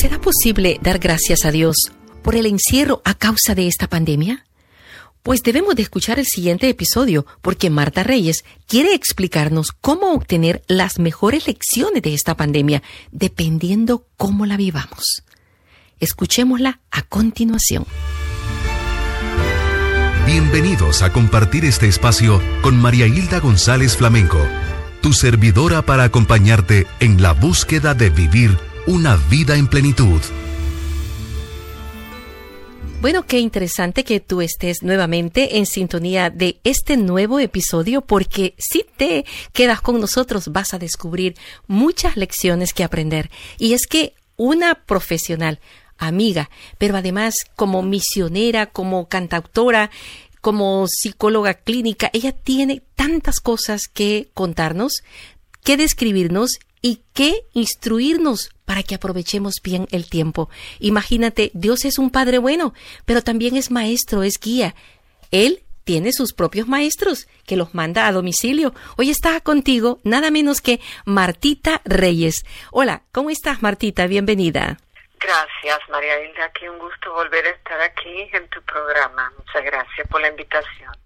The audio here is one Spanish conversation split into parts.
¿Será posible dar gracias a Dios por el encierro a causa de esta pandemia? Pues debemos de escuchar el siguiente episodio porque Marta Reyes quiere explicarnos cómo obtener las mejores lecciones de esta pandemia, dependiendo cómo la vivamos. Escuchémosla a continuación. Bienvenidos a compartir este espacio con María Hilda González Flamenco, tu servidora para acompañarte en la búsqueda de vivir una vida en plenitud. Bueno, qué interesante que tú estés nuevamente en sintonía de este nuevo episodio porque si te quedas con nosotros vas a descubrir muchas lecciones que aprender. Y es que una profesional, amiga, pero además como misionera, como cantautora, como psicóloga clínica, ella tiene tantas cosas que contarnos, que describirnos y que instruirnos para que aprovechemos bien el tiempo. Imagínate, Dios es un Padre bueno, pero también es maestro, es guía. Él tiene sus propios maestros que los manda a domicilio. Hoy está contigo nada menos que Martita Reyes. Hola, ¿cómo estás Martita? Bienvenida. Gracias María Hilda, qué un gusto volver a estar aquí en tu programa. Muchas gracias por la invitación.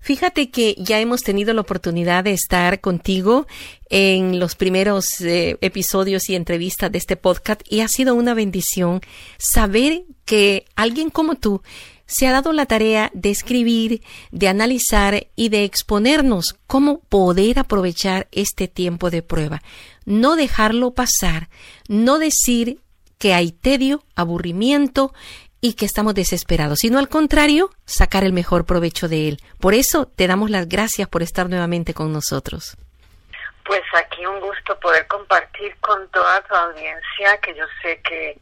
Fíjate que ya hemos tenido la oportunidad de estar contigo en los primeros eh, episodios y entrevistas de este podcast y ha sido una bendición saber que alguien como tú se ha dado la tarea de escribir, de analizar y de exponernos cómo poder aprovechar este tiempo de prueba. No dejarlo pasar, no decir que hay tedio, aburrimiento, y que estamos desesperados, sino al contrario, sacar el mejor provecho de él. Por eso te damos las gracias por estar nuevamente con nosotros. Pues aquí un gusto poder compartir con toda tu audiencia, que yo sé que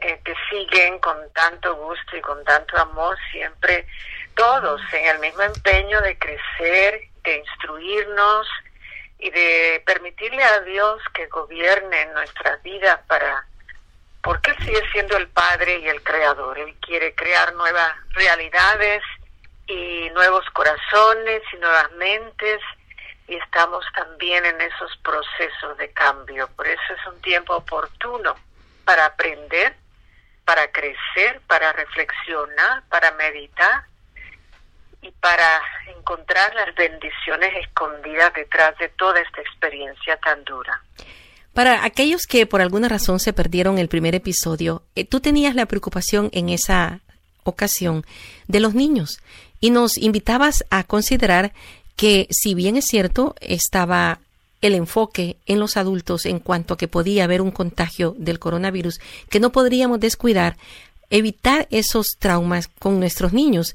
eh, te siguen con tanto gusto y con tanto amor, siempre todos en el mismo empeño de crecer, de instruirnos y de permitirle a Dios que gobierne nuestras vidas para porque Él sigue siendo el Padre y el Creador. Él quiere crear nuevas realidades y nuevos corazones y nuevas mentes y estamos también en esos procesos de cambio. Por eso es un tiempo oportuno para aprender, para crecer, para reflexionar, para meditar y para encontrar las bendiciones escondidas detrás de toda esta experiencia tan dura. Para aquellos que por alguna razón se perdieron el primer episodio, eh, tú tenías la preocupación en esa ocasión de los niños y nos invitabas a considerar que si bien es cierto estaba el enfoque en los adultos en cuanto a que podía haber un contagio del coronavirus, que no podríamos descuidar evitar esos traumas con nuestros niños.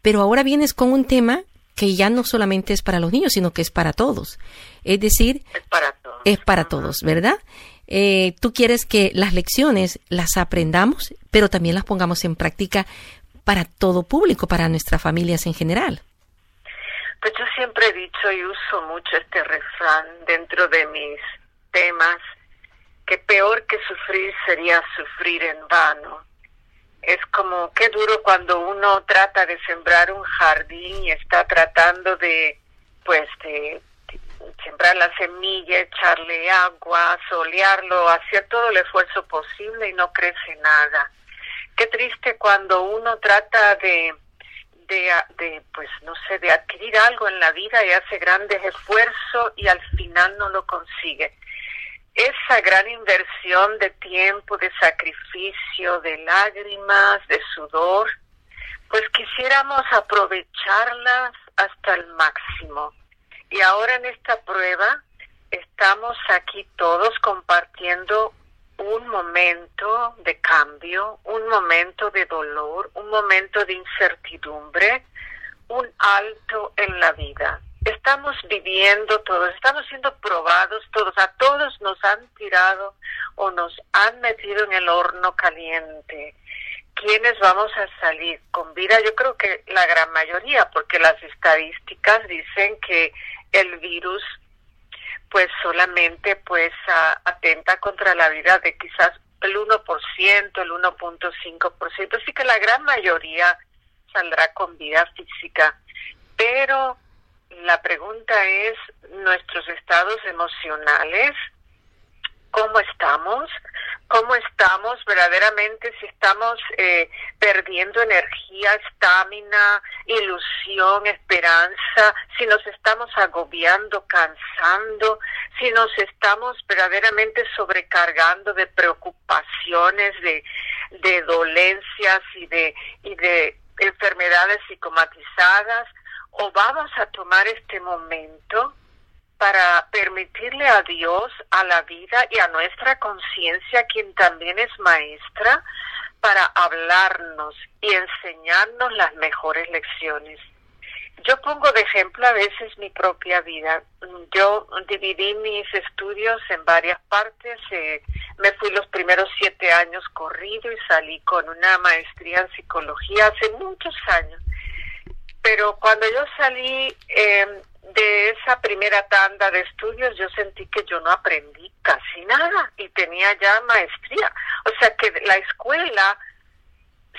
Pero ahora vienes con un tema que ya no solamente es para los niños, sino que es para todos. Es decir, para es para todos ¿verdad? Eh, tú quieres que las lecciones las aprendamos, pero también las pongamos en práctica para todo público, para nuestras familias en general. Pues yo siempre he dicho y uso mucho este refrán dentro de mis temas, que peor que sufrir sería sufrir en vano es como qué duro cuando uno trata de sembrar un jardín y está tratando de pues de, sembrar la semilla, echarle agua, solearlo, hacer todo el esfuerzo posible y no crece nada. Qué triste cuando uno trata de de, de pues no sé, de adquirir algo en la vida y hace grandes esfuerzos y al final no lo consigue esa gran inversión de tiempo, de sacrificio, de lágrimas, de sudor, pues quisiéramos aprovecharlas hasta el máximo. Y ahora en esta prueba estamos aquí todos compartiendo un momento de cambio, un momento de dolor, un momento de incertidumbre, un alto en la vida estamos viviendo todos, estamos siendo probados todos, a todos nos han tirado o nos han metido en el horno caliente. ¿Quiénes vamos a salir con vida? Yo creo que la gran mayoría, porque las estadísticas dicen que el virus pues solamente pues atenta contra la vida de quizás el 1%, el 1.5%, así que la gran mayoría saldrá con vida física, pero la pregunta es nuestros estados emocionales, cómo estamos, cómo estamos verdaderamente, si estamos eh, perdiendo energía, estamina, ilusión, esperanza, si nos estamos agobiando, cansando, si nos estamos verdaderamente sobrecargando de preocupaciones, de, de dolencias y de, y de enfermedades psicomatizadas, o vamos a tomar este momento para permitirle a Dios, a la vida y a nuestra conciencia, quien también es maestra, para hablarnos y enseñarnos las mejores lecciones. Yo pongo de ejemplo a veces mi propia vida. Yo dividí mis estudios en varias partes. Eh, me fui los primeros siete años corrido y salí con una maestría en psicología hace muchos años. Pero cuando yo salí, eh, de esa primera tanda de estudios yo sentí que yo no aprendí casi nada y tenía ya maestría. O sea que la escuela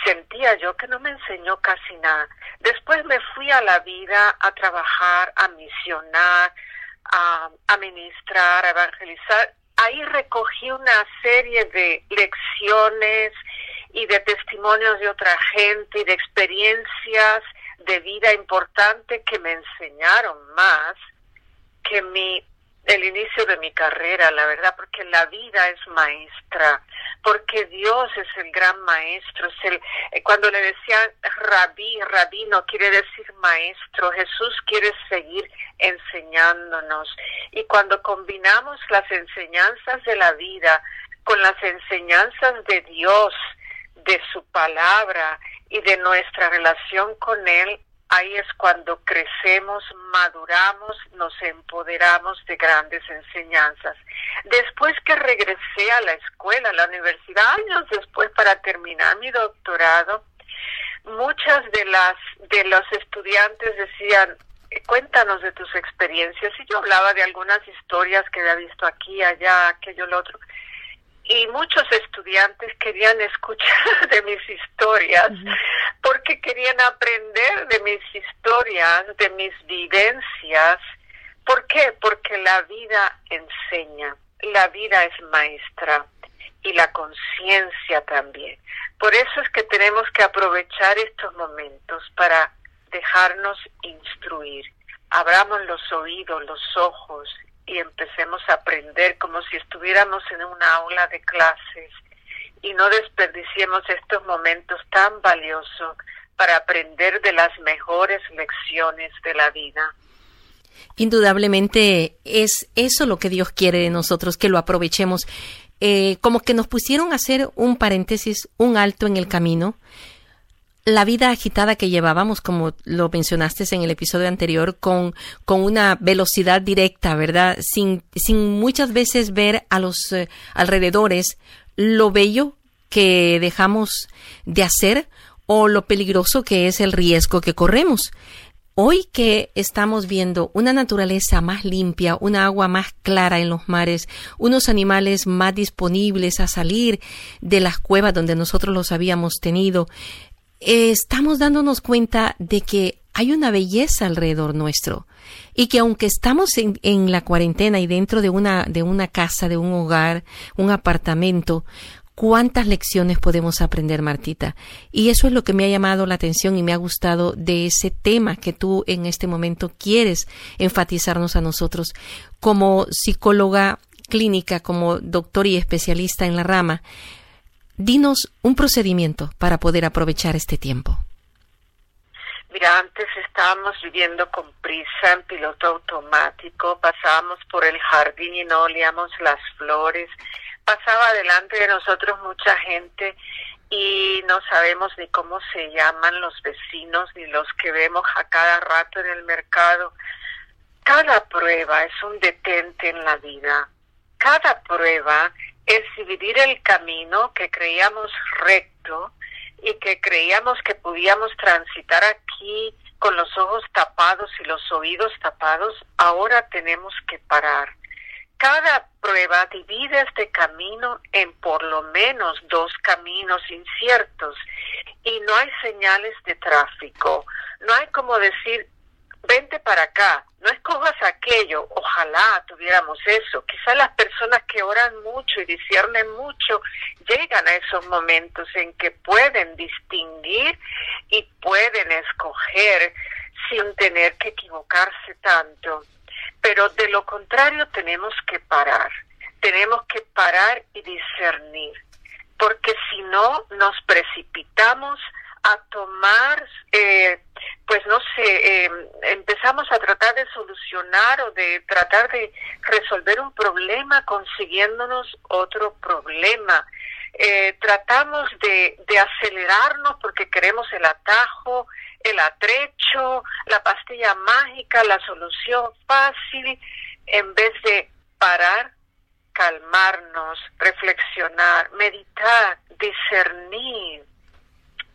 sentía yo que no me enseñó casi nada. Después me fui a la vida a trabajar, a misionar, a, a ministrar, a evangelizar. Ahí recogí una serie de lecciones y de testimonios de otra gente y de experiencias de vida importante que me enseñaron más que mi el inicio de mi carrera, la verdad, porque la vida es maestra, porque Dios es el gran maestro, es el, eh, cuando le decían rabí, rabino quiere decir maestro, Jesús quiere seguir enseñándonos. Y cuando combinamos las enseñanzas de la vida con las enseñanzas de Dios, de su palabra y de nuestra relación con Él, ahí es cuando crecemos, maduramos, nos empoderamos de grandes enseñanzas. Después que regresé a la escuela, a la universidad, años después para terminar mi doctorado, muchas de las de los estudiantes decían, cuéntanos de tus experiencias y yo hablaba de algunas historias que había visto aquí, allá, aquello, lo otro y muchos estudiantes querían escuchar de mis historias porque querían aprender de mis historias, de mis vivencias. ¿Por qué? Porque la vida enseña, la vida es maestra y la conciencia también. Por eso es que tenemos que aprovechar estos momentos para dejarnos instruir. Abramos los oídos, los ojos y empecemos a aprender como si estuviéramos en una aula de clases y no desperdiciemos estos momentos tan valiosos para aprender de las mejores lecciones de la vida. Indudablemente es eso lo que Dios quiere de nosotros, que lo aprovechemos. Eh, como que nos pusieron a hacer un paréntesis, un alto en el camino, la vida agitada que llevábamos, como lo mencionaste en el episodio anterior, con, con una velocidad directa, ¿verdad? Sin, sin muchas veces ver a los eh, alrededores lo bello que dejamos de hacer o lo peligroso que es el riesgo que corremos. Hoy que estamos viendo una naturaleza más limpia, una agua más clara en los mares, unos animales más disponibles a salir de las cuevas donde nosotros los habíamos tenido, estamos dándonos cuenta de que hay una belleza alrededor nuestro y que aunque estamos en, en, la cuarentena y dentro de una, de una casa, de un hogar, un apartamento, cuántas lecciones podemos aprender, Martita. Y eso es lo que me ha llamado la atención y me ha gustado de ese tema que tú en este momento quieres enfatizarnos a nosotros como psicóloga clínica, como doctor y especialista en la rama. Dinos un procedimiento para poder aprovechar este tiempo. Mira, antes estábamos viviendo con prisa en piloto automático, pasábamos por el jardín y no olíamos las flores, pasaba delante de nosotros mucha gente y no sabemos ni cómo se llaman los vecinos ni los que vemos a cada rato en el mercado. Cada prueba es un detente en la vida. Cada prueba es dividir el camino que creíamos recto y que creíamos que podíamos transitar aquí con los ojos tapados y los oídos tapados, ahora tenemos que parar. Cada prueba divide este camino en por lo menos dos caminos inciertos y no hay señales de tráfico. No hay como decir, vente para acá, no escojas aquello, ojalá tuviéramos eso. Quizá las personas que oran mucho y disciernen mucho llegan a esos momentos en que pueden distinguir y pueden escoger sin tener que equivocarse tanto. Pero de lo contrario tenemos que parar, tenemos que parar y discernir, porque si no nos precipitamos a tomar, eh, pues no sé, eh, empezamos a tratar de solucionar o de tratar de resolver un problema consiguiéndonos otro problema. Eh, tratamos de, de acelerarnos porque queremos el atajo, el atrecho, la pastilla mágica, la solución fácil, en vez de parar, calmarnos, reflexionar, meditar, discernir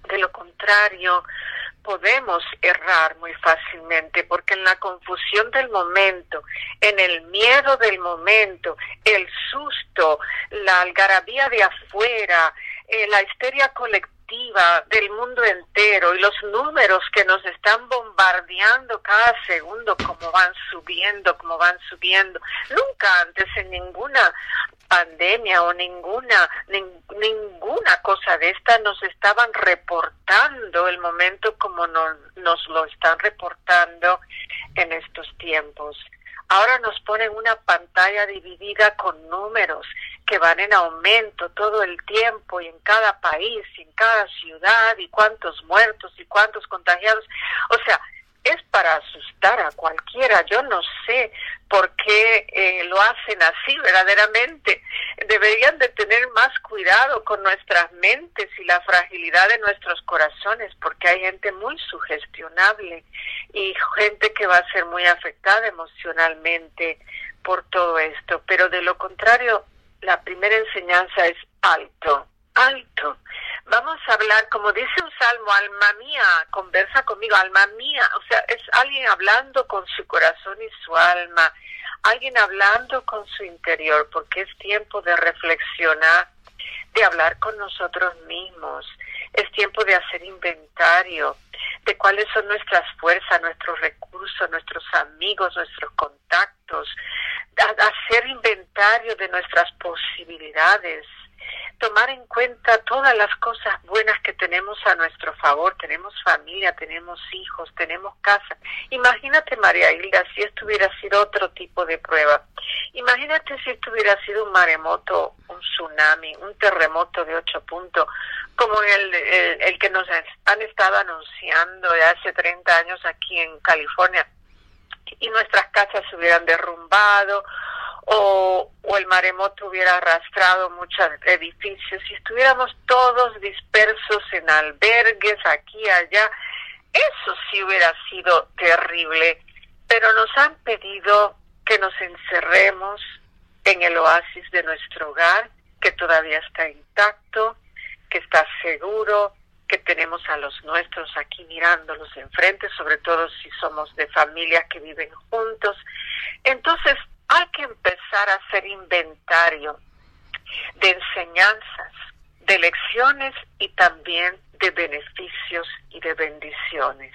de lo contrario, podemos errar muy fácilmente porque en la confusión del momento, en el miedo del momento, el susto, la algarabía de afuera, eh, la histeria colectiva del mundo entero y los números que nos están bombardeando cada segundo como van subiendo, como van subiendo. Nunca antes en ninguna pandemia o ninguna ninguna cosa de esta nos estaban reportando el momento como nos lo están reportando en estos tiempos. Ahora nos ponen una pantalla dividida con números que van en aumento todo el tiempo y en cada país, y en cada ciudad y cuántos muertos y cuántos contagiados. O sea, es para asustar a cualquiera. Yo no sé por qué eh, lo hacen así verdaderamente. Deberían de tener más cuidado con nuestras mentes y la fragilidad de nuestros corazones, porque hay gente muy sugestionable y gente que va a ser muy afectada emocionalmente por todo esto. Pero de lo contrario, la primera enseñanza es alto, alto. Vamos a hablar, como dice un salmo, alma mía, conversa conmigo, alma mía. O sea, es alguien hablando con su corazón y su alma, alguien hablando con su interior, porque es tiempo de reflexionar, de hablar con nosotros mismos. Es tiempo de hacer inventario de cuáles son nuestras fuerzas, nuestros recursos, nuestros amigos, nuestros contactos, hacer inventario de nuestras posibilidades, tomar en cuenta todas las cosas buenas que tenemos a nuestro favor. Tenemos familia, tenemos hijos, tenemos casa. Imagínate, María Hilda, si esto hubiera sido otro tipo de prueba. Imagínate si esto hubiera sido un maremoto, un tsunami, un terremoto de ocho puntos, como el, el, que nos han estado anunciando hace 30 años aquí en California. Y nuestras casas se hubieran derrumbado o, el maremoto hubiera arrastrado muchos edificios y estuviéramos todos dispersos en albergues aquí allá, eso sí hubiera sido terrible, pero nos han pedido que nos encerremos en el oasis de nuestro hogar, que todavía está intacto, que está seguro, que tenemos a los nuestros aquí mirándolos enfrente, sobre todo si somos de familias que viven juntos. Entonces, hay que empezar a hacer inventario de enseñanzas, de lecciones y también de beneficios y de bendiciones.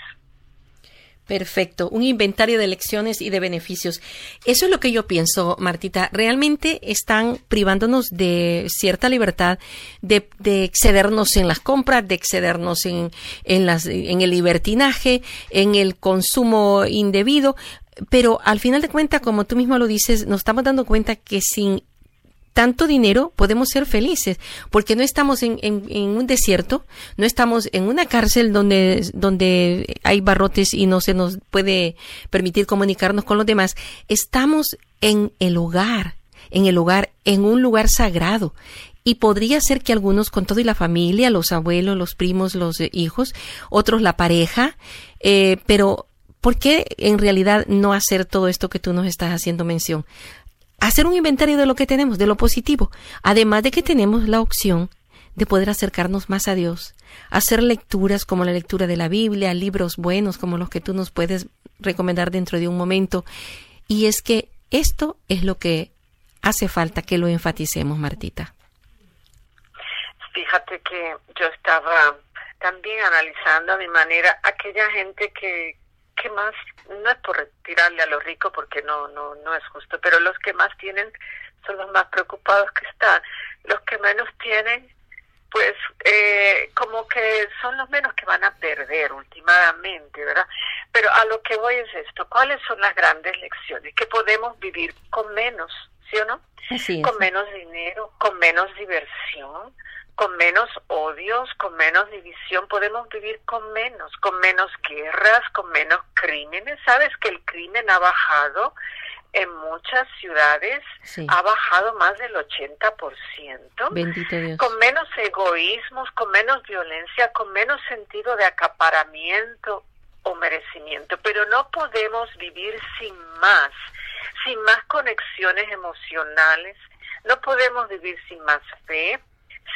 Perfecto, un inventario de lecciones y de beneficios. Eso es lo que yo pienso, Martita. Realmente están privándonos de cierta libertad, de, excedernos en las compras, de excedernos en, en el libertinaje, en el consumo indebido pero al final de cuentas, como tú mismo lo dices, nos estamos dando cuenta que sin tanto dinero podemos ser felices, porque no estamos en, un desierto, no estamos en una cárcel donde, donde hay barrotes y no se nos puede permitir comunicarnos con los demás, estamos en el hogar, en el hogar, en un lugar sagrado. Y podría ser que algunos con todo y la familia, los abuelos, los primos, los hijos, otros la pareja, eh, pero ¿Por qué en realidad no hacer todo esto que tú nos estás haciendo mención? Hacer un inventario de lo que tenemos, de lo positivo, además de que tenemos la opción de poder acercarnos más a Dios, hacer lecturas como la lectura de la Biblia, libros buenos como los que tú nos puedes recomendar dentro de un momento. Y es que esto es lo que hace falta que lo enfaticemos, Martita. Fíjate que yo estaba también analizando mi manera aquella gente que, que más, no es por tirarle a los ricos porque no, no, no es justo, pero los que más tienen son los más preocupados que están. Los que menos tienen, pues eh, como que son los menos que van a perder últimamente, ¿verdad? Pero a lo que voy es esto, ¿cuáles son las grandes lecciones? Que podemos vivir con menos, ¿sí o no? Con menos dinero, con menos diversión, con menos odios, con menos división, podemos vivir con menos, con menos guerras, con menos crímenes. ¿Sabes que el crimen ha bajado en muchas ciudades? Ha bajado más del 80%. Bendito Dios. Con menos egoísmos, con menos violencia, con menos sentido de acaparamiento o merecimiento. Pero no podemos vivir sin más, sin más conexiones emocionales. No podemos vivir sin más fe,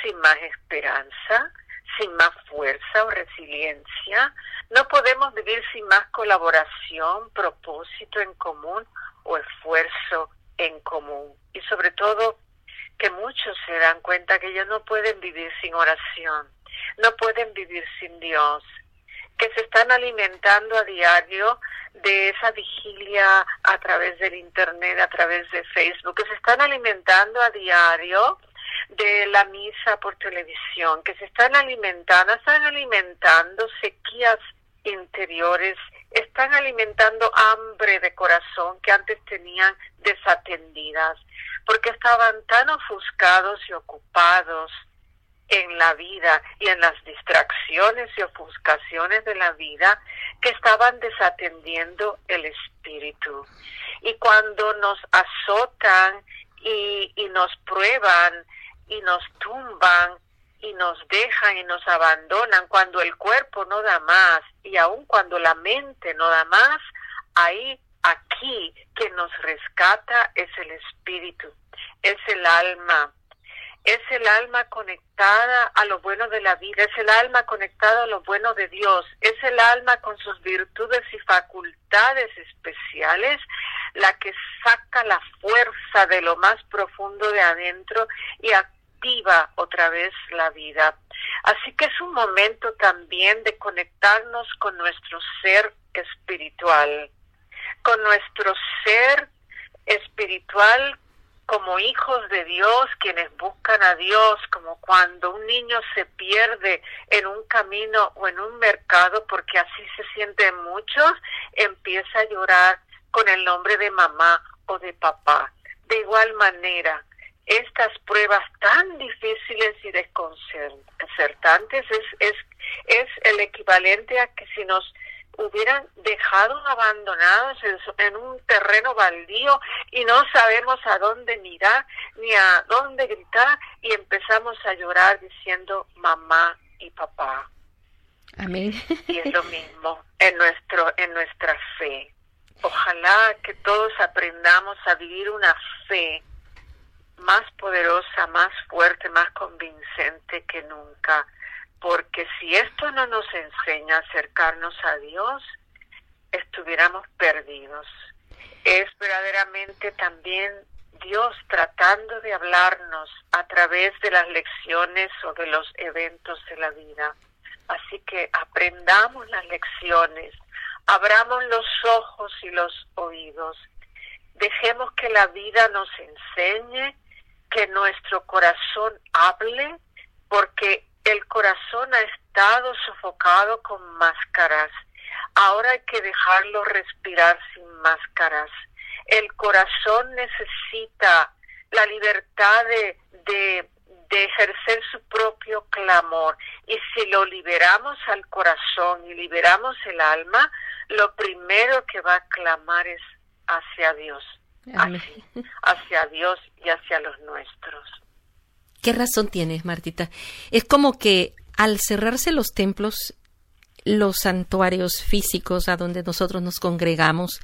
sin más esperanza, sin más fuerza o resiliencia. No podemos vivir sin más colaboración, propósito en común o esfuerzo en común. Y sobre todo que muchos se dan cuenta que ellos no pueden vivir sin oración, no pueden vivir sin Dios, que se están alimentando a diario de esa vigilia a través del Internet, a través de Facebook, que se están alimentando a diario de la misa por televisión, que se están alimentando, están alimentando sequías interiores, están alimentando hambre de corazón que antes tenían desatendidas, porque estaban tan ofuscados y ocupados en la vida y en las distracciones y ofuscaciones de la vida que estaban desatendiendo el espíritu. Y cuando nos azotan y, y nos prueban y nos tumban y nos dejan y nos abandonan cuando el cuerpo no da más y aun cuando la mente no da más, ahí, aquí, que nos rescata es el espíritu, es el alma, es el alma conectada a lo bueno de la vida, es el alma conectada a lo bueno de Dios, es el alma con sus virtudes y facultades especiales la que saca la fuerza de lo más profundo de adentro y otra vez la vida. Así que es un momento también de conectarnos con nuestro ser espiritual, con nuestro ser espiritual como hijos de Dios, quienes buscan a Dios, como cuando un niño se pierde en un camino o en un mercado, porque así se sienten muchos, empieza a llorar con el nombre de mamá o de papá. De igual manera, estas pruebas tan difíciles y desconcertantes es, es, es el equivalente a que si nos hubieran dejado abandonados en, un terreno baldío y no sabemos a dónde mirar ni a dónde gritar y empezamos a llorar diciendo mamá y papá. Amén. Y es lo mismo en nuestro en nuestra fe. Ojalá que todos aprendamos a vivir una fe más poderosa, más fuerte, más convincente que nunca porque si esto no nos enseña a acercarnos a Dios, estuviéramos perdidos. Es verdaderamente también Dios tratando de hablarnos a través de las lecciones o de los eventos de la vida. Así que aprendamos las lecciones, abramos los ojos y los oídos, dejemos que la vida nos enseñe, que nuestro corazón hable, porque el corazón ha estado sofocado con máscaras. Ahora hay que dejarlo respirar sin máscaras. El corazón necesita la libertad de, de, ejercer su propio clamor. Y si lo liberamos al corazón y liberamos el alma, lo primero que va a clamar es hacia Dios. Hacia Dios y hacia los nuestros. ¿Qué razón tienes, Martita? Es como que al cerrarse los templos, los santuarios físicos a donde nosotros nos congregamos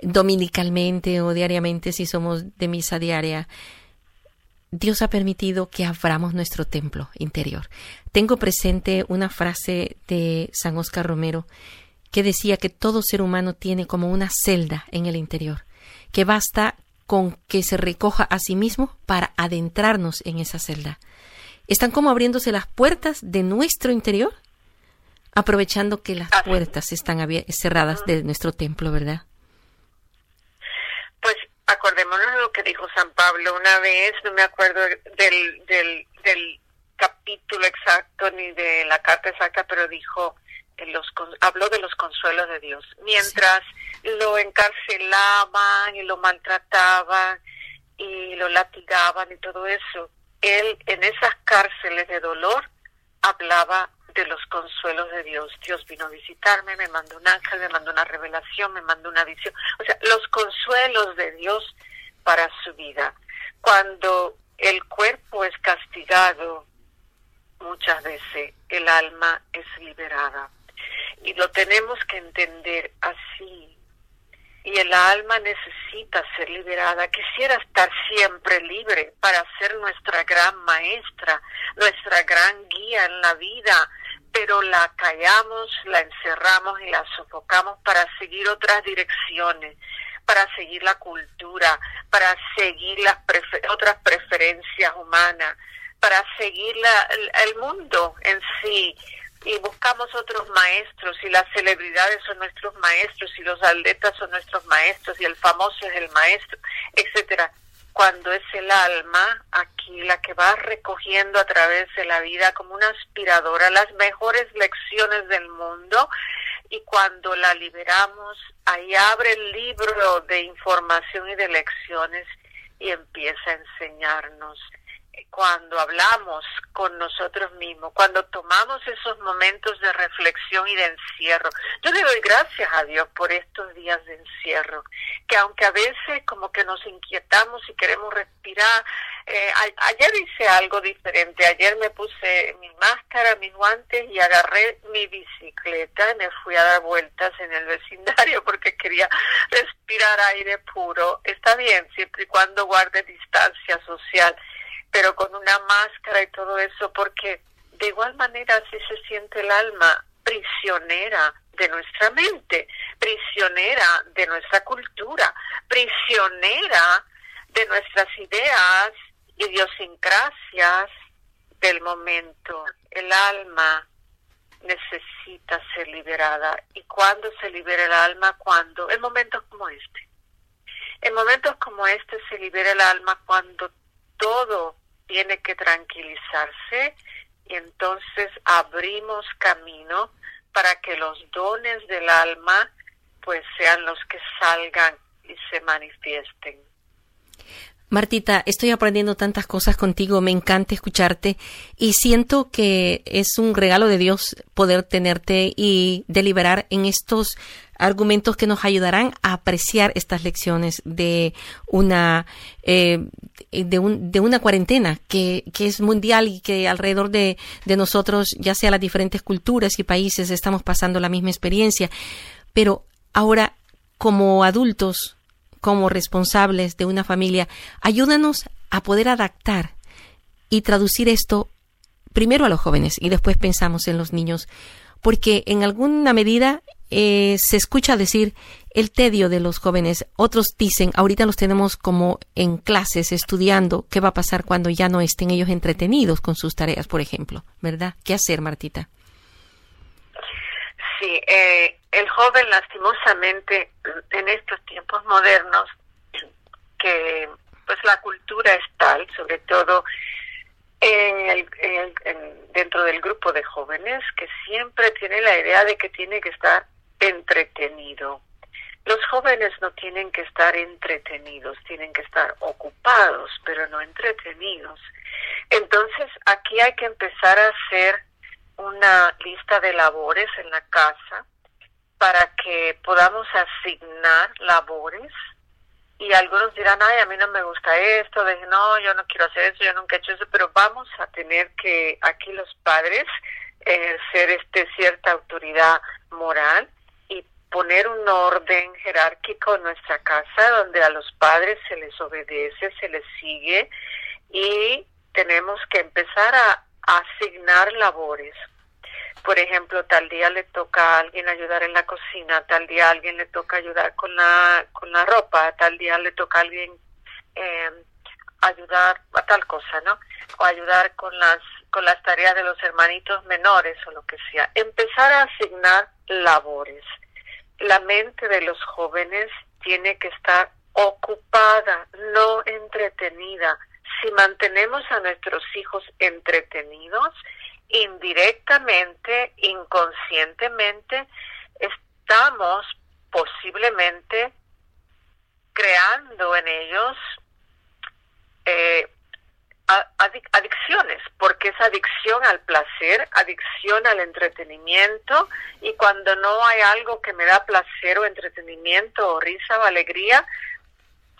dominicalmente o diariamente si somos de misa diaria, Dios ha permitido que abramos nuestro templo interior. Tengo presente una frase de San Oscar Romero que decía que todo ser humano tiene como una celda en el interior, que basta con que se recoja a sí mismo para adentrarnos en esa celda. Están como abriéndose las puertas de nuestro interior aprovechando que las puertas están cerradas de nuestro templo, ¿verdad? Pues acordémonos de lo que dijo San Pablo una vez, no me acuerdo del, del, del capítulo exacto ni de la carta exacta, pero dijo, los, habló de los consuelos de Dios. Mientras lo encarcelaban y lo maltrataban y lo latigaban y todo eso, él en esas cárceles de dolor hablaba de los consuelos de Dios. Dios vino a visitarme, me mandó un ángel, me mandó una revelación, me mandó una visión. O sea, los consuelos de Dios para su vida. Cuando el cuerpo es castigado, muchas veces el alma es liberada. Y lo tenemos que entender así. Y el alma necesita ser liberada. Quisiera estar siempre libre para ser nuestra gran maestra, nuestra gran guía en la vida, pero la callamos, la encerramos y la sofocamos para seguir otras direcciones, para seguir la cultura, para seguir las otras preferencias humanas, para seguir el, mundo en sí y buscamos otros maestros y las celebridades son nuestros maestros y los atletas son nuestros maestros y el famoso es el maestro, etcétera. Cuando es el alma aquí la que va recogiendo a través de la vida como una aspiradora las mejores lecciones del mundo y cuando la liberamos ahí abre el libro de información y de lecciones y empieza a enseñarnos cuando hablamos con nosotros mismos, cuando tomamos esos momentos de reflexión y de encierro. Yo le doy gracias a Dios por estos días de encierro, que aunque a veces como que nos inquietamos y queremos respirar, eh, ayer hice algo diferente, ayer me puse mi máscara, mis guantes y agarré mi bicicleta y me fui a dar vueltas en el vecindario porque quería respirar aire puro. Está bien, siempre y cuando guarde distancia social pero con una máscara y todo eso, porque de igual manera así se siente el alma prisionera de nuestra mente, prisionera de nuestra cultura, prisionera de nuestras ideas, idiosincrasias del momento. El alma necesita ser liberada. ¿Y cuándo se libera el alma? Cuando, en momentos como este. En momentos como este se libera el alma cuando todo tiene que tranquilizarse y entonces abrimos camino para que los dones del alma pues sean los que salgan y se manifiesten. Martita, estoy aprendiendo tantas cosas contigo, me encanta escucharte y siento que es un regalo de Dios poder tenerte y deliberar en estos argumentos que nos ayudarán a apreciar estas lecciones de una eh, de, de, una cuarentena que, que, es mundial y que alrededor de, de nosotros, ya sea las diferentes culturas y países, estamos pasando la misma experiencia. Pero ahora, como adultos, como responsables de una familia, ayúdanos a poder adaptar y traducir esto primero a los jóvenes y después pensamos en los niños, porque en alguna medida eh, se escucha decir el tedio de los jóvenes. Otros dicen, ahorita los tenemos como en clases estudiando, ¿qué va a pasar cuando ya no estén ellos entretenidos con sus tareas, por ejemplo? ¿Verdad? ¿Qué hacer, Martita? Sí, eh, el joven lastimosamente en estos tiempos modernos, que pues la cultura es tal, sobre todo en dentro del grupo de jóvenes, que siempre tiene la idea de que tiene que estar entretenido. Los jóvenes no tienen que estar entretenidos, tienen que estar ocupados, pero no entretenidos. Entonces, aquí hay que empezar a hacer una lista de labores en la casa para que podamos asignar labores y algunos dirán, ay, a mí no me gusta esto, de, no, yo no quiero hacer eso, yo nunca he hecho eso, pero vamos a tener que aquí los padres ejercer este cierta autoridad moral poner un orden jerárquico en nuestra casa donde a los padres se les obedece, se les sigue y tenemos que empezar a, asignar labores. Por ejemplo, tal día le toca a alguien ayudar en la cocina, tal día a alguien le toca ayudar con la, con la ropa, tal día le toca a alguien eh, ayudar a tal cosa, ¿no? O ayudar con las con las tareas de los hermanitos menores o lo que sea. Empezar a asignar labores. La mente de los jóvenes tiene que estar ocupada, no entretenida. Si mantenemos a nuestros hijos entretenidos, indirectamente, inconscientemente, estamos posiblemente creando en ellos eh, adicciones, porque es adicción al placer, adicción al entretenimiento, y cuando no hay algo que me da placer o entretenimiento o risa o alegría,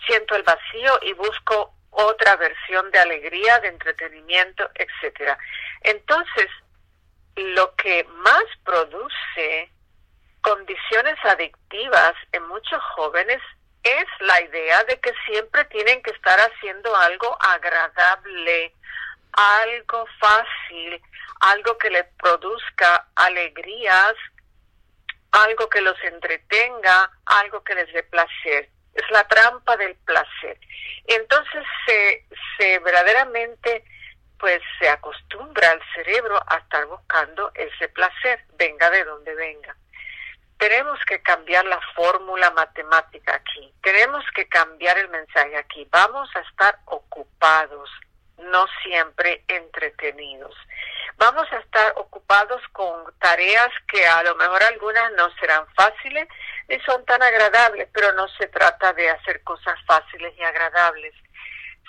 siento el vacío y busco otra versión de alegría, de entretenimiento, etcétera. Entonces, lo que más produce condiciones adictivas en muchos jóvenes es la idea de que siempre tienen que estar haciendo algo agradable, algo fácil, algo que les produzca alegrías, algo que los entretenga, algo que les dé placer. Es la trampa del placer. Entonces se, se verdaderamente pues se acostumbra al cerebro a estar buscando ese placer, venga de donde venga tenemos que cambiar la fórmula matemática aquí, tenemos que cambiar el mensaje aquí, vamos a estar ocupados, no siempre entretenidos. Vamos a estar ocupados con tareas que a lo mejor algunas no serán fáciles ni son tan agradables, pero no se trata de hacer cosas fáciles y agradables.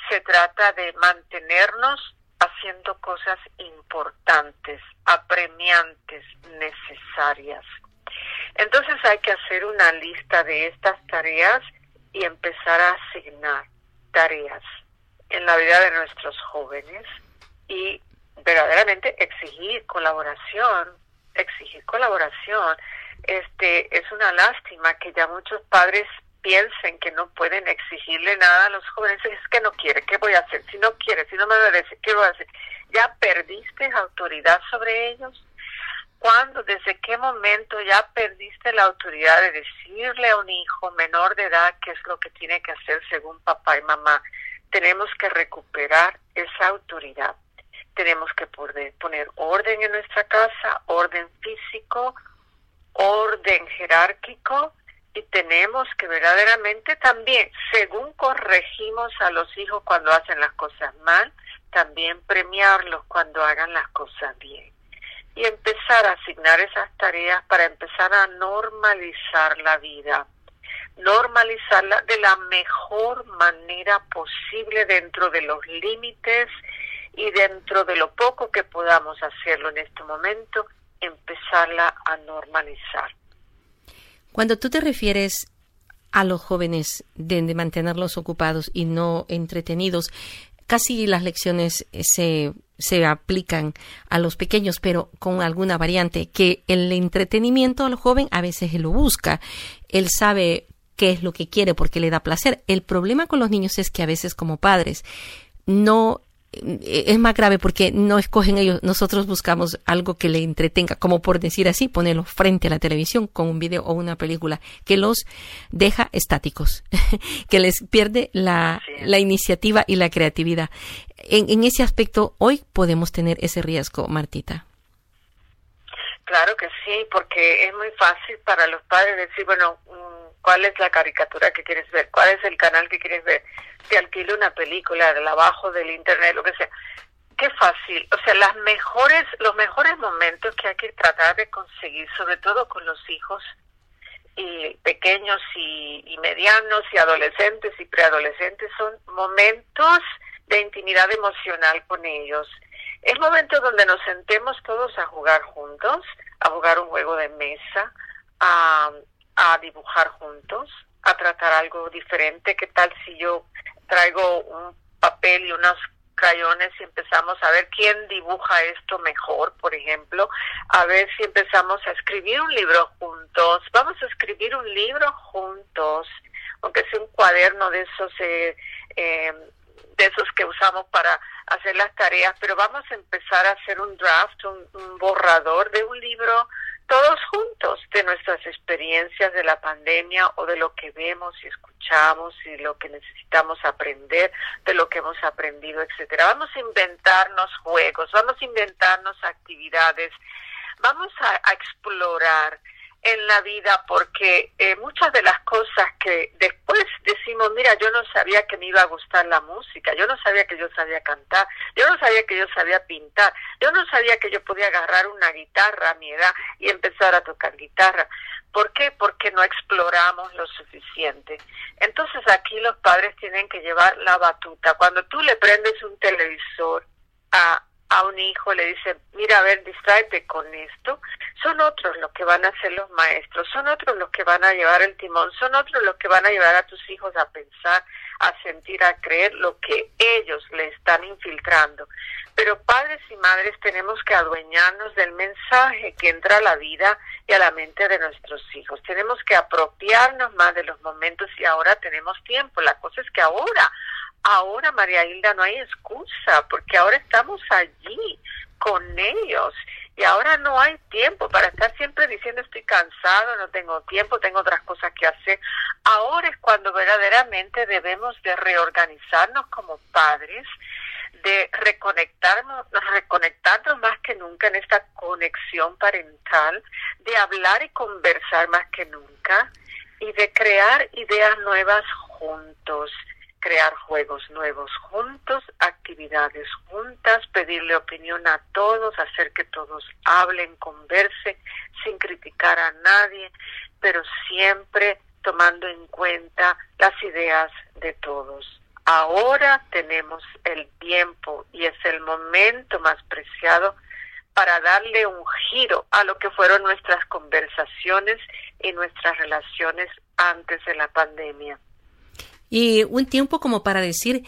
Se trata de mantenernos haciendo cosas importantes, apremiantes, necesarias. Entonces hay que hacer una lista de estas tareas y empezar a asignar tareas en la vida de nuestros jóvenes y verdaderamente exigir colaboración, exigir colaboración. Este es una lástima que ya muchos padres piensen que no pueden exigirle nada a los jóvenes, es que no quiere, ¿qué voy a hacer? Si no quiere, si no me obedece, ¿qué voy a hacer? ¿Ya perdiste autoridad sobre ellos? ¿Cuándo, desde qué momento ya perdiste la autoridad de decirle a un hijo menor de edad qué es lo que tiene que hacer según papá y mamá? Tenemos que recuperar esa autoridad. Tenemos que poner orden en nuestra casa, orden físico, orden jerárquico y tenemos que verdaderamente también, según corregimos a los hijos cuando hacen las cosas mal, también premiarlos cuando hagan las cosas bien y empezar a asignar esas tareas para empezar a normalizar la vida, normalizarla de la mejor manera posible dentro de los límites y dentro de lo poco que podamos hacerlo en este momento, empezarla a normalizar. Cuando tú te refieres a los jóvenes de, de mantenerlos ocupados y no entretenidos, casi las lecciones se se aplican a los pequeños, pero con alguna variante, que el entretenimiento al joven a veces él lo busca, él sabe qué es lo que quiere porque le da placer. El problema con los niños es que a veces como padres no es más grave porque no escogen ellos, nosotros buscamos algo que le entretenga, como por decir así, ponerlo frente a la televisión con un video o una película que los deja estáticos, que les pierde la, la iniciativa y la creatividad. En, en ese aspecto, hoy podemos tener ese riesgo, Martita. Claro que sí, porque es muy fácil para los padres decir, bueno, cuál es la caricatura que quieres ver, cuál es el canal que quieres ver, te alquilo una película del abajo del internet, lo que sea. Qué fácil, o sea, las mejores, los mejores momentos que hay que tratar de conseguir, sobre todo con los hijos y pequeños y, y medianos y adolescentes y preadolescentes, son momentos de intimidad emocional con ellos. Es momento donde nos sentemos todos a jugar juntos, a jugar un juego de mesa, a, a dibujar juntos, a tratar algo diferente. ¿Qué tal si yo traigo un papel y unos crayones y empezamos a ver quién dibuja esto mejor, por ejemplo, a ver si empezamos a escribir un libro juntos, vamos a escribir un libro juntos, aunque sea un cuaderno de esos, eh, eh, de esos que usamos para hacer las tareas, pero vamos a empezar a hacer un draft, un borrador de un libro todos juntos de nuestras experiencias de la pandemia o de lo que vemos y escuchamos y lo que necesitamos aprender, de lo que hemos aprendido, etcétera. Vamos a inventarnos juegos, vamos a inventarnos actividades, vamos a, a explorar en la vida porque eh, muchas de las cosas que después decimos, mira, yo no sabía que me iba a gustar la música, yo no sabía que yo sabía cantar, yo no sabía que yo sabía pintar, yo no sabía que yo podía agarrar una guitarra a mi edad y empezar a tocar guitarra. ¿Por qué? Porque no exploramos lo suficiente. Entonces aquí los padres tienen que llevar la batuta. Cuando tú le prendes un televisor a a un hijo le dice, mira, a ver, distráete con esto, son otros los que van a ser los maestros, son otros los que van a llevar el timón, son otros los que van a llevar a tus hijos a pensar, a sentir, a creer lo que ellos le están infiltrando. Pero padres y madres tenemos que adueñarnos del mensaje que entra a la vida y a la mente de nuestros hijos. Tenemos que apropiarnos más de los momentos y ahora tenemos tiempo. La cosa es que ahora Ahora, María Hilda, no hay excusa, porque ahora estamos allí con ellos y ahora no hay tiempo para estar siempre diciendo estoy cansado, no tengo tiempo, tengo otras cosas que hacer. Ahora es cuando verdaderamente debemos de reorganizarnos como padres, de reconectarnos, reconectarnos más que nunca en esta conexión parental, de hablar y conversar más que nunca y de crear ideas nuevas juntos crear juegos nuevos juntos, actividades juntas, pedirle opinión a todos, hacer que todos hablen, converse, sin criticar a nadie, pero siempre tomando en cuenta las ideas de todos. Ahora tenemos el tiempo y es el momento más preciado para darle un giro a lo que fueron nuestras conversaciones y nuestras relaciones antes de la pandemia y un tiempo como para decir,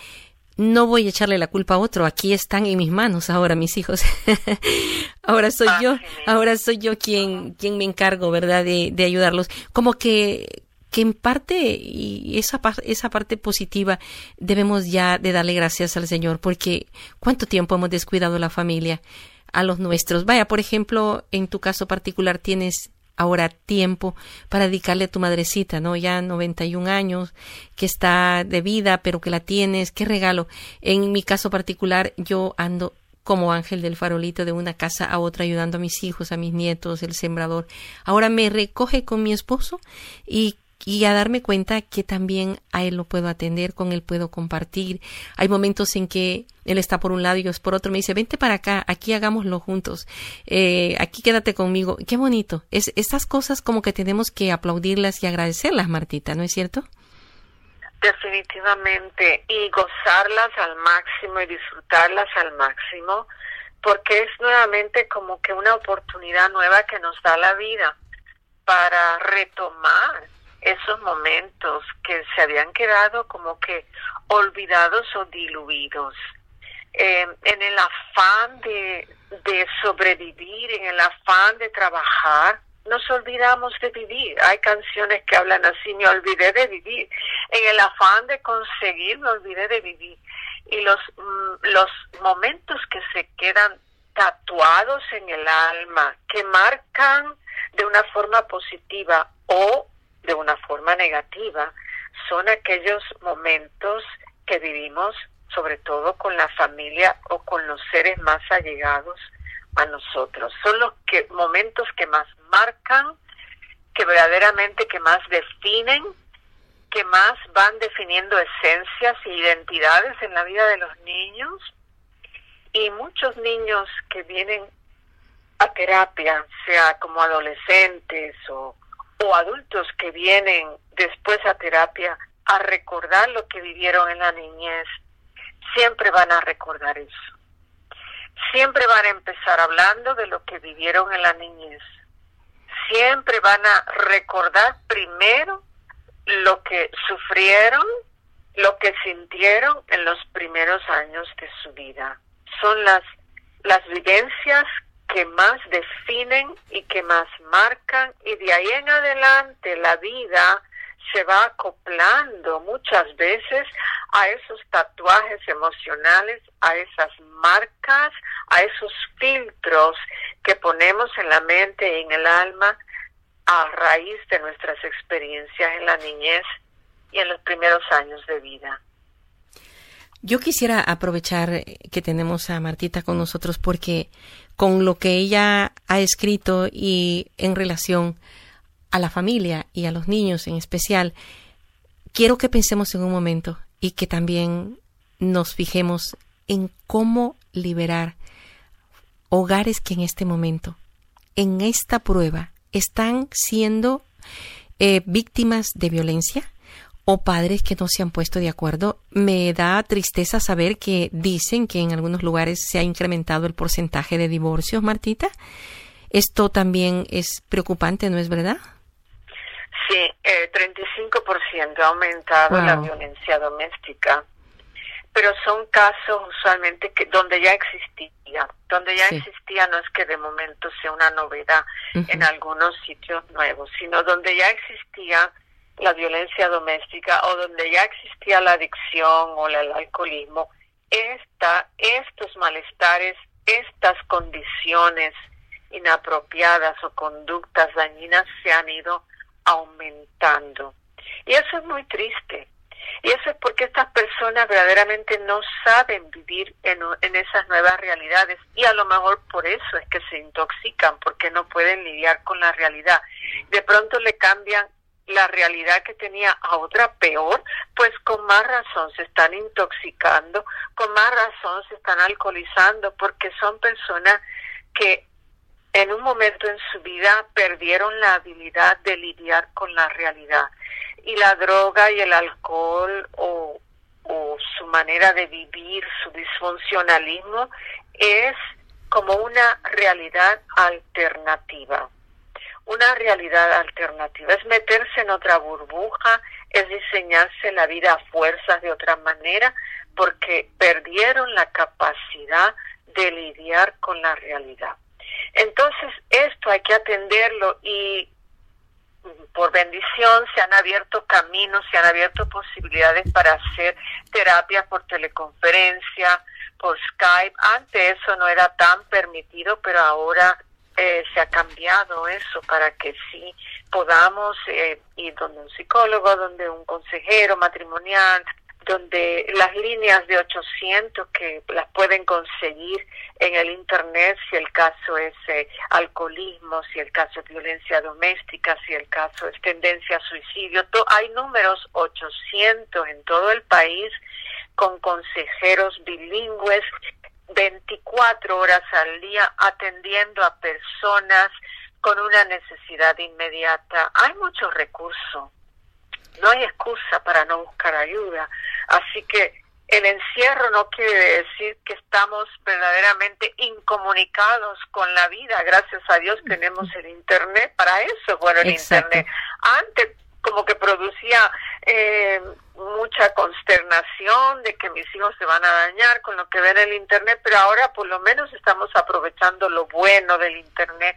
no voy a echarle la culpa a otro, aquí están en mis manos ahora mis hijos. ahora soy yo, ahora soy yo quien, quien me encargo, ¿verdad?, de, de ayudarlos. Como que, que en parte, y esa, esa parte positiva, debemos ya de darle gracias al Señor, porque cuánto tiempo hemos descuidado la familia, a los nuestros. Vaya, por ejemplo, en tu caso particular tienes ahora tiempo para dedicarle a tu madrecita, ¿no? Ya 91 años, que está de vida, pero que la tienes, qué regalo. En mi caso particular, yo ando como ángel del farolito de una casa a otra ayudando a mis hijos, a mis nietos, el sembrador. Ahora me recoge con mi esposo y y a darme cuenta que también a él lo puedo atender, con él puedo compartir. Hay momentos en que él está por un lado y yo es por otro, me dice, vente para acá, aquí hagámoslo juntos, eh, aquí quédate conmigo. Qué bonito. Es, estas cosas como que tenemos que aplaudirlas y agradecerlas, Martita, ¿no es cierto? Definitivamente, y gozarlas al máximo y disfrutarlas al máximo, porque es nuevamente como que una oportunidad nueva que nos da la vida para retomar esos momentos que se habían quedado como que olvidados o diluidos. Eh, en el afán de, de sobrevivir, en el afán de trabajar, nos olvidamos de vivir. Hay canciones que hablan así, me olvidé de vivir. En el afán de conseguir, me olvidé de vivir. Y los, mm, los momentos que se quedan tatuados en el alma, que marcan de una forma positiva o negativa son aquellos momentos que vivimos sobre todo con la familia o con los seres más allegados a nosotros. Son los que, momentos que más marcan, que verdaderamente que más definen, que más van definiendo esencias e identidades en la vida de los niños. Y muchos niños que vienen a terapia, sea como adolescentes o o adultos que vienen después a terapia a recordar lo que vivieron en la niñez, siempre van a recordar eso. Siempre van a empezar hablando de lo que vivieron en la niñez. Siempre van a recordar primero lo que sufrieron, lo que sintieron en los primeros años de su vida. Son las, las vivencias que más definen y que más marcan y de ahí en adelante la vida se va acoplando muchas veces a esos tatuajes emocionales, a esas marcas, a esos filtros que ponemos en la mente y en el alma a raíz de nuestras experiencias en la niñez y en los primeros años de vida. Yo quisiera aprovechar que tenemos a Martita con nosotros porque con lo que ella ha escrito y en relación a la familia y a los niños en especial, quiero que pensemos en un momento y que también nos fijemos en cómo liberar hogares que en este momento, en esta prueba, están siendo eh, víctimas de violencia o padres que no se han puesto de acuerdo. Me da tristeza saber que dicen que en algunos lugares se ha incrementado el porcentaje de divorcios, Martita. Esto también es preocupante, ¿no es verdad? Sí, eh, 35% ha aumentado la violencia doméstica pero son casos usualmente que donde ya existía, donde ya existía no es que de momento sea una novedad en algunos sitios nuevos, sino donde ya existía la violencia doméstica o donde ya existía la adicción o el alcoholismo, esta, estos malestares, estas condiciones inapropiadas o conductas dañinas se han ido aumentando. Y eso es muy triste, y eso es porque estas personas verdaderamente no saben vivir en, en, esas nuevas realidades y a lo mejor por eso es que se intoxican, porque no pueden lidiar con la realidad. De pronto le cambian la realidad que tenía a otra peor, pues con más razón se están intoxicando, con más razón se están alcoholizando, porque son personas que en un momento en su vida perdieron la habilidad de lidiar con la realidad y la droga y el alcohol o, su manera de vivir, su disfuncionalismo, es como una realidad alternativa. Una realidad alternativa es meterse en otra burbuja, es diseñarse la vida a fuerzas de otra manera, porque perdieron la capacidad de lidiar con la realidad. Entonces, esto hay que atenderlo y por bendición se han abierto caminos, se han abierto posibilidades para hacer terapias por teleconferencia, por Skype. Antes eso no era tan permitido, pero ahora eh, se ha cambiado eso para que sí podamos eh, ir donde un psicólogo, donde un consejero matrimonial, donde las líneas de 800 que las pueden conseguir en el Internet si el caso es eh, alcoholismo, si el caso es violencia doméstica, si el caso es tendencia a suicidio. hay números 800 en todo el país con consejeros bilingües 24 horas al día atendiendo a personas con una necesidad inmediata. Hay muchos recursos no hay excusa para no buscar ayuda. Así que el encierro no quiere decir que estamos verdaderamente incomunicados con la vida. Gracias a Dios tenemos el Internet. Para eso bueno el Internet. Antes como que producía eh, mucha consternación de que mis hijos se van a dañar con lo que ven en el Internet, pero ahora por lo menos estamos aprovechando lo bueno del Internet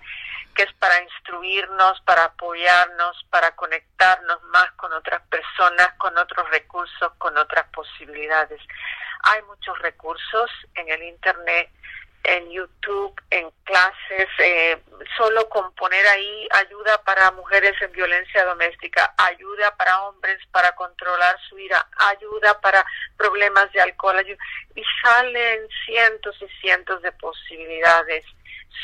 que es para instruirnos, para apoyarnos, para conectarnos más con otras personas, con otros recursos, con otras posibilidades. Hay muchos recursos en el Internet, en YouTube, en clases, eh, solo con poner ahí ayuda para mujeres en violencia doméstica, ayuda para hombres para controlar su ira, ayuda para problemas de alcohol, y salen cientos y cientos de posibilidades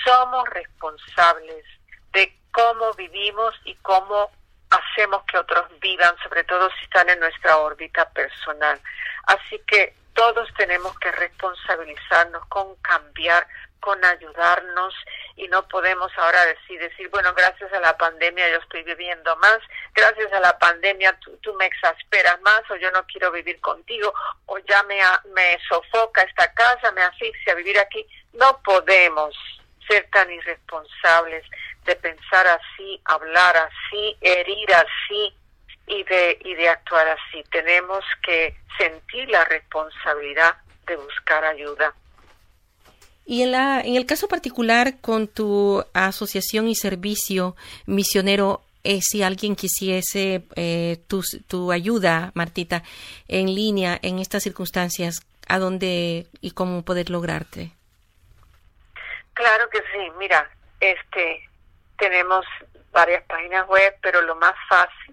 somos responsables de cómo vivimos y cómo hacemos que otros vivan, sobre todo si están en nuestra órbita personal. Así que todos tenemos que responsabilizarnos con cambiar, con ayudarnos y no podemos ahora decir, decir, bueno, gracias a la pandemia yo estoy viviendo más, gracias a la pandemia tú, me exasperas más o yo no quiero vivir contigo o ya me, me sofoca esta casa, me asfixia vivir aquí. No podemos ser tan irresponsables de pensar así, hablar así, herir así y de, y de actuar así. Tenemos que sentir la responsabilidad de buscar ayuda. Y en, la, en el caso particular con tu asociación y servicio misionero, eh, si alguien quisiese eh, tu, tu ayuda, Martita, en línea en estas circunstancias, ¿a dónde y cómo poder lograrte? Claro que sí, mira, este, tenemos varias páginas web, pero lo más fácil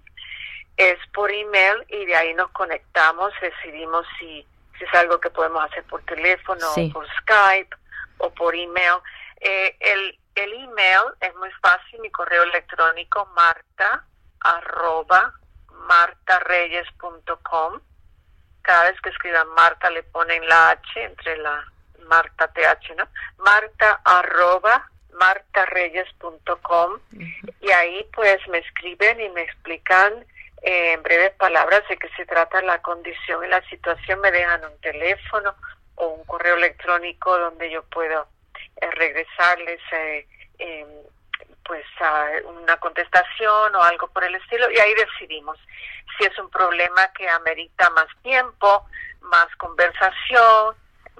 es por email y de ahí nos conectamos, decidimos si, si es algo que podemos hacer por teléfono o por Skype o por email. Eh, el, el email es muy fácil, mi correo electrónico marta arroba martareyes.com. Cada vez que escriban Marta le ponen la H entre la Marta TH, ¿no? Marta arroba martareyes.com y ahí pues me escriben y me explican eh, en breves palabras de qué se trata la condición y la situación, me dejan un teléfono o un correo electrónico donde yo puedo eh, regresarles eh, em, pues una contestación o algo por el estilo y ahí decidimos si es un problema que amerita más tiempo, más conversación,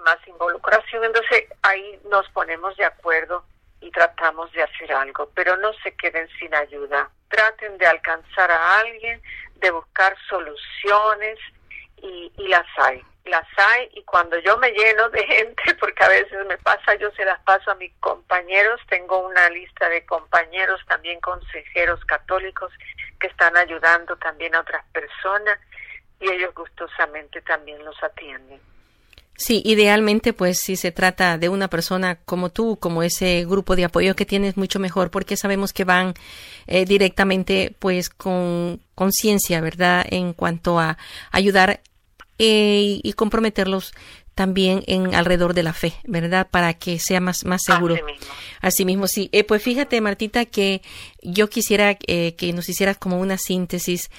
más involucración, entonces ahí nos ponemos de acuerdo y tratamos de hacer algo, pero no se queden sin ayuda. Traten de alcanzar a alguien, de buscar soluciones y, y las hay las hay y cuando yo me lleno de gente, porque a veces me pasa, yo se las paso a mis compañeros, tengo una lista de compañeros, también consejeros católicos que están ayudando también a otras personas y ellos gustosamente también los atienden. Sí, idealmente, pues si se trata de una persona como tú, como ese grupo de apoyo que tienes, mucho mejor, porque sabemos que van eh, directamente, pues, con conciencia, ¿verdad?, en cuanto a ayudar eh, y comprometerlos también en alrededor de la fe, ¿verdad? Para que sea más, más seguro. Así mismo, sí. Eh, pues fíjate, Martita, que yo quisiera eh, que nos hicieras como una síntesis.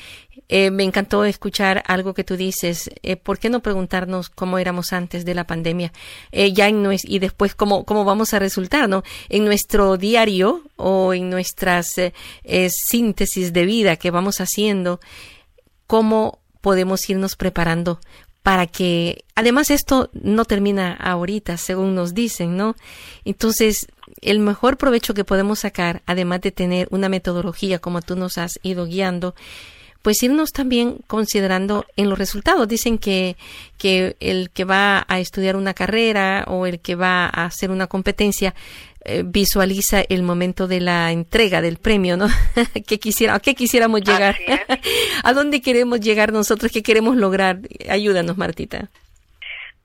me encantó escuchar algo que tú dices. ¿Por qué no preguntarnos cómo éramos antes de la pandemia? ya en y después cómo, cómo vamos a resultar, ¿no? En nuestro diario o en nuestras síntesis de vida que vamos haciendo, cómo podemos irnos preparando para que, además esto no termina ahorita, según nos dicen, ¿no? Entonces, el mejor provecho que podemos sacar, además de tener una metodología como tú nos has ido guiando, pues irnos también considerando en los resultados. Dicen que, que el que va a estudiar una carrera o el que va a hacer una competencia eh, visualiza el momento de la entrega del premio, ¿no? ¿Qué quisiera, ¿A qué quisiéramos llegar? ¿A dónde queremos llegar nosotros? ¿Qué queremos lograr? Ayúdanos, Martita.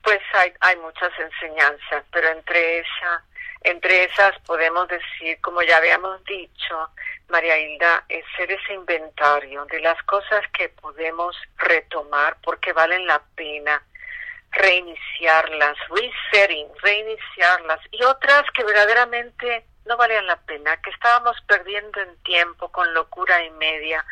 Pues hay, hay muchas enseñanzas, pero entre esa, entre esas podemos decir, como ya habíamos dicho, María Hilda, es ser ese inventario de las cosas que podemos retomar porque valen la pena reiniciarlas, resetting, reiniciarlas y otras que verdaderamente no valían la pena, que estábamos perdiendo en tiempo con locura y media,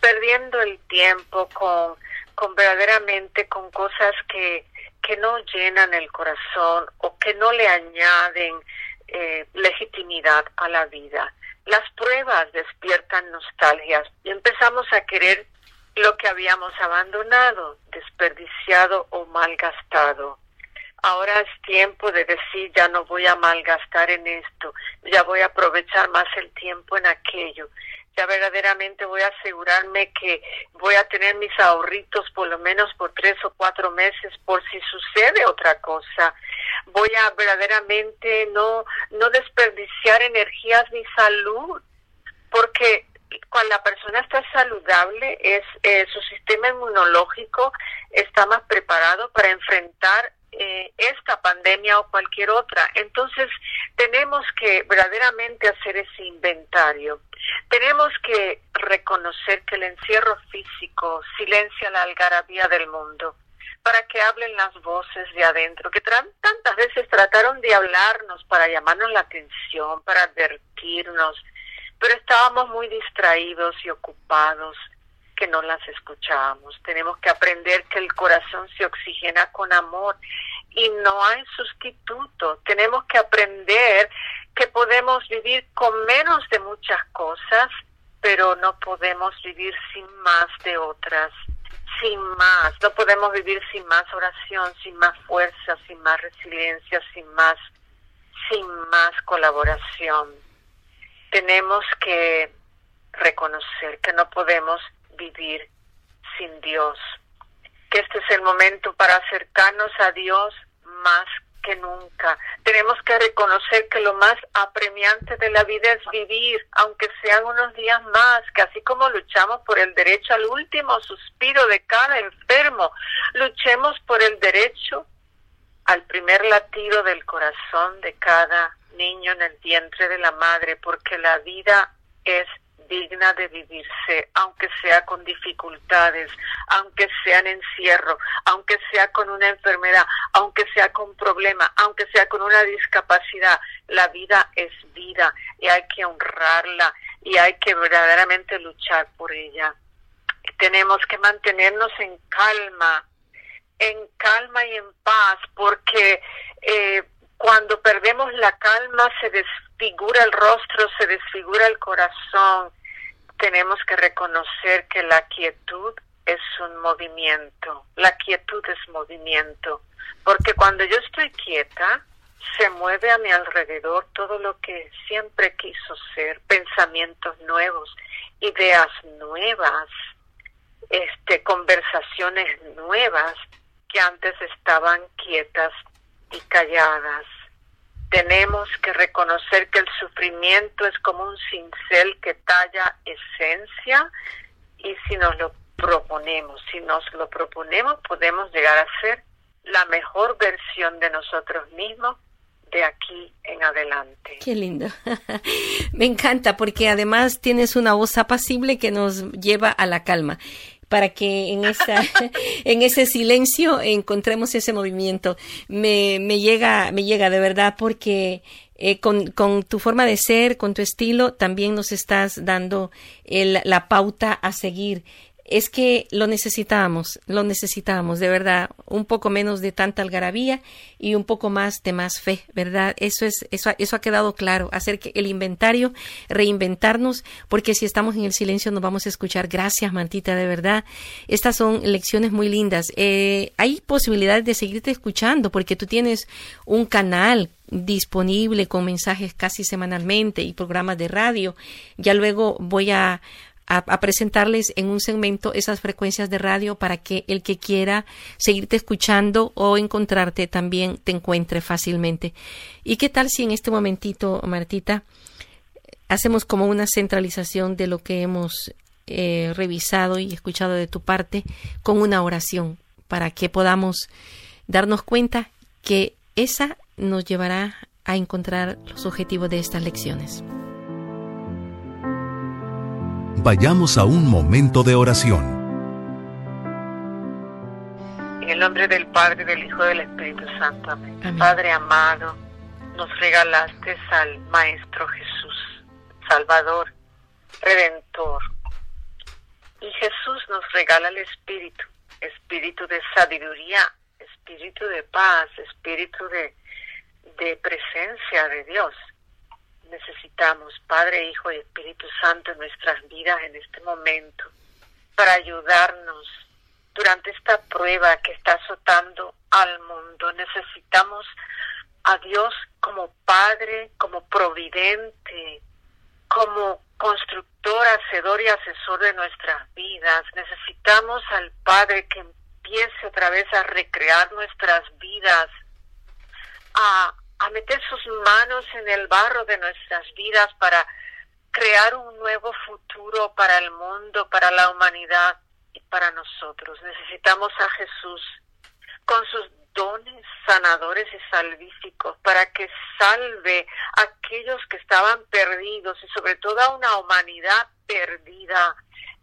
perdiendo el tiempo con, con verdaderamente con cosas que, que no llenan el corazón o que no le añaden eh, legitimidad a la vida. Las pruebas despiertan nostalgias y empezamos a querer lo que habíamos abandonado, desperdiciado o malgastado. Ahora es tiempo de decir, ya no voy a malgastar en esto, ya voy a aprovechar más el tiempo en aquello, ya verdaderamente voy a asegurarme que voy a tener mis ahorritos por lo menos por tres o cuatro meses por si sucede otra cosa. Voy a verdaderamente no, no desperdiciar energías ni salud, porque cuando la persona está saludable, es eh, su sistema inmunológico está más preparado para enfrentar eh, esta pandemia o cualquier otra. Entonces, tenemos que verdaderamente hacer ese inventario. Tenemos que reconocer que el encierro físico silencia la algarabía del mundo para que hablen las voces de adentro, que tantas veces trataron de hablarnos para llamarnos la atención, para advertirnos, pero estábamos muy distraídos y ocupados que no las escuchábamos. Tenemos que aprender que el corazón se oxigena con amor y no hay sustituto. Tenemos que aprender que podemos vivir con menos de muchas cosas, pero no podemos vivir sin más de otras, sin más. No podemos vivir sin más oración, sin más fuerza, sin más resiliencia, sin más, sin más colaboración tenemos que reconocer que no podemos vivir sin Dios, que este es el momento para acercarnos a Dios más que nunca. Tenemos que reconocer que lo más apremiante de la vida es vivir, aunque sean unos días más, que así como luchamos por el derecho al último suspiro de cada enfermo, luchemos por el derecho al primer latido del corazón de cada niño en el vientre de la madre, porque la vida es digna de vivirse, aunque sea con dificultades, aunque sea en encierro, aunque sea con una enfermedad, aunque sea con problema, aunque sea con una discapacidad. La vida es vida y hay que honrarla y hay que verdaderamente luchar por ella. Tenemos que mantenernos en calma, en calma y en paz, porque eh, cuando perdemos la calma se desfigura el rostro, se desfigura el corazón, tenemos que reconocer que la quietud es un movimiento, la quietud es movimiento, porque cuando yo estoy quieta, se mueve a mi alrededor todo lo que siempre quiso ser, pensamientos nuevos, ideas nuevas, este, conversaciones nuevas que antes estaban quietas y calladas. Tenemos que reconocer que el sufrimiento es como un cincel que talla esencia y si nos lo proponemos, si nos lo proponemos, podemos llegar a ser la mejor versión de nosotros mismos de aquí en adelante. Qué lindo. Me encanta porque además tienes una voz apacible que nos lleva a la calma para que en esa en ese silencio encontremos ese movimiento. Me, me llega me llega de verdad porque eh, con, con, tu forma de ser, con tu estilo, también nos estás dando el, la pauta a seguir es que lo necesitábamos, lo necesitábamos, de verdad, un poco menos de tanta algarabía y un poco más de más fe, ¿verdad? Eso es, eso, eso ha quedado claro, hacer que el inventario, reinventarnos, porque si estamos en el silencio nos vamos a escuchar. Gracias, Mantita, de verdad. Estas son lecciones muy lindas. Eh, hay posibilidades de seguirte escuchando, porque tú tienes un canal disponible con mensajes casi semanalmente y programas de radio. Ya luego voy a a, presentarles en un segmento esas frecuencias de radio para que el que quiera seguirte escuchando o encontrarte también te encuentre fácilmente. ¿Y qué tal si en este momentito, Martita, hacemos como una centralización de lo que hemos eh, revisado y escuchado de tu parte con una oración para que podamos darnos cuenta que esa nos llevará a encontrar los objetivos de estas lecciones. Vayamos a un momento de oración. En el nombre del Padre, del Hijo y del Espíritu Santo. Amén. Padre amado, nos regalaste al Maestro Jesús, Salvador, Redentor. Y Jesús nos regala el Espíritu, Espíritu de sabiduría, Espíritu de paz, Espíritu de, de presencia de Dios necesitamos, Padre, Hijo y Espíritu Santo, en nuestras vidas en este momento, para ayudarnos durante esta prueba que está azotando al mundo. Necesitamos a Dios como Padre, como Providente, como constructor, hacedor y asesor de nuestras vidas. Necesitamos al Padre que empiece otra vez a recrear nuestras vidas, a a meter sus manos en el barro de nuestras vidas para crear un nuevo futuro para el mundo, para la humanidad y para nosotros. Necesitamos a Jesús con sus dones sanadores y salvíficos para que salve a aquellos que estaban perdidos y sobre todo a una humanidad perdida,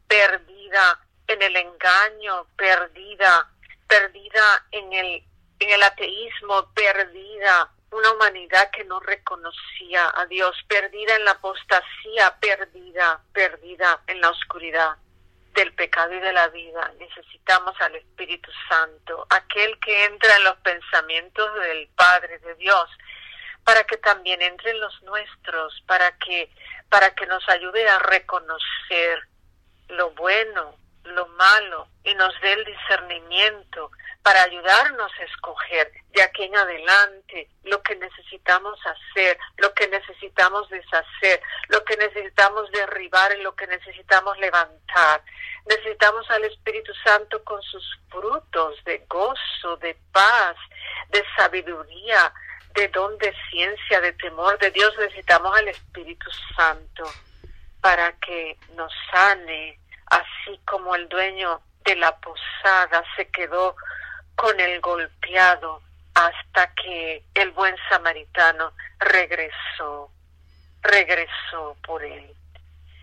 perdida en el engaño, perdida, perdida en el, en el ateísmo, perdida una humanidad que no reconocía a Dios, perdida en la apostasía, perdida, perdida en la oscuridad del pecado y de la vida. Necesitamos al Espíritu Santo, aquel que entra en los pensamientos del Padre de Dios, para que también entre en los nuestros, para que para que nos ayude a reconocer lo bueno, lo malo y nos dé el discernimiento para ayudarnos a escoger de aquí en adelante lo que necesitamos hacer, lo que necesitamos deshacer, lo que necesitamos derribar y lo que necesitamos levantar. Necesitamos al Espíritu Santo con sus frutos de gozo, de paz, de sabiduría, de don de ciencia, de temor de Dios. Necesitamos al Espíritu Santo para que nos sane, así como el dueño de la posada se quedó con el golpeado hasta que el buen samaritano regresó, regresó por él.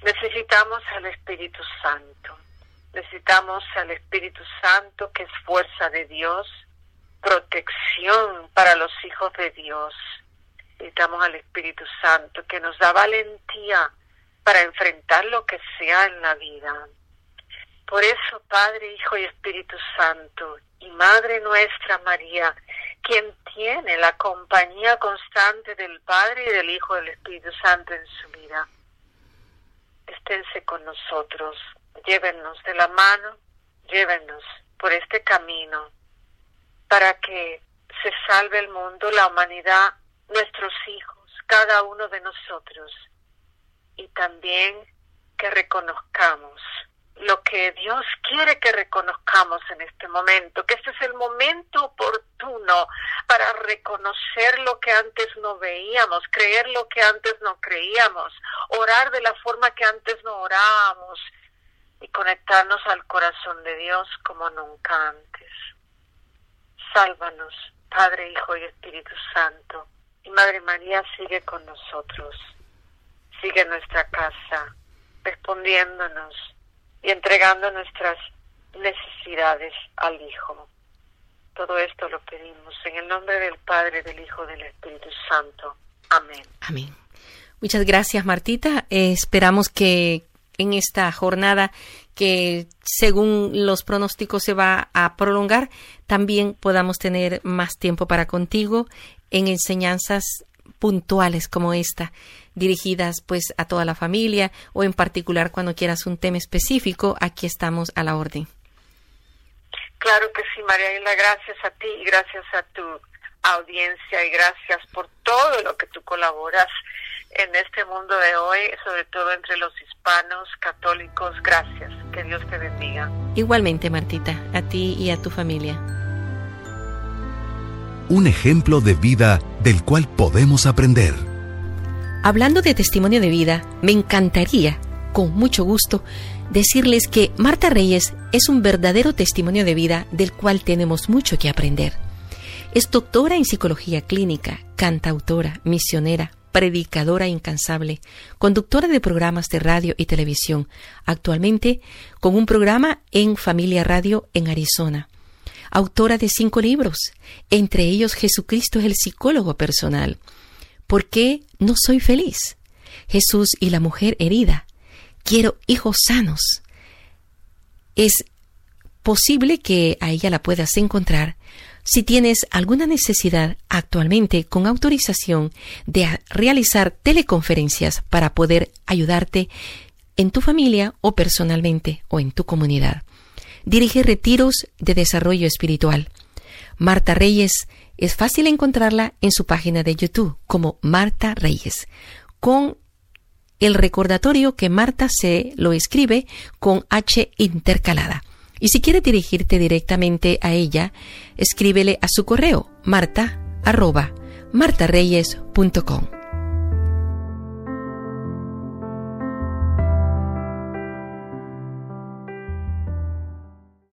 Necesitamos al Espíritu Santo, necesitamos al Espíritu Santo que es fuerza de Dios, protección para los hijos de Dios. Necesitamos al Espíritu Santo que nos da valentía para enfrentar lo que sea en la vida. Por eso, Padre, Hijo y Espíritu Santo, y Madre nuestra María, quien tiene la compañía constante del Padre y del Hijo y del Espíritu Santo en su vida, esténse con nosotros, llévenos de la mano, llévenos por este camino para que se salve el mundo, la humanidad, nuestros hijos, cada uno de nosotros, y también que reconozcamos lo que Dios quiere que reconozcamos en este momento, que este es el momento oportuno para reconocer lo que antes no veíamos, creer lo que antes no creíamos, orar de la forma que antes no orábamos y conectarnos al corazón de Dios como nunca antes. Sálvanos, Padre, Hijo y Espíritu Santo. Y Madre María sigue con nosotros, sigue nuestra casa, respondiéndonos y entregando nuestras necesidades al Hijo. Todo esto lo pedimos en el nombre del Padre, del Hijo, del Espíritu Santo. Amén. Amén. Muchas gracias, Martita. Eh, esperamos que en esta jornada que según los pronósticos se va a prolongar, también podamos tener más tiempo para contigo en enseñanzas puntuales como esta dirigidas pues a toda la familia o en particular cuando quieras un tema específico, aquí estamos a la orden. Claro que sí, María Isla, gracias a ti y gracias a tu audiencia y gracias por todo lo que tú colaboras en este mundo de hoy, sobre todo entre los hispanos católicos. Gracias, que Dios te bendiga. Igualmente, Martita, a ti y a tu familia. Un ejemplo de vida del cual podemos aprender. Hablando de testimonio de vida, me encantaría, con mucho gusto, decirles que Marta Reyes es un verdadero testimonio de vida del cual tenemos mucho que aprender. Es doctora en psicología clínica, cantautora, misionera, predicadora incansable, conductora de programas de radio y televisión, actualmente con un programa en Familia Radio en Arizona. Autora de cinco libros, entre ellos Jesucristo es el psicólogo personal, ¿Por qué no soy feliz? Jesús y la mujer herida. Quiero hijos sanos. Es posible que a ella la puedas encontrar si tienes alguna necesidad actualmente con autorización de realizar teleconferencias para poder ayudarte en tu familia o personalmente o en tu comunidad. Dirige retiros de desarrollo espiritual. Marta Reyes es fácil encontrarla en su página de YouTube como Marta Reyes, con el recordatorio que Marta se lo escribe con H intercalada. Y si quiere dirigirte directamente a ella, escríbele a su correo marta arroba martareyes.com.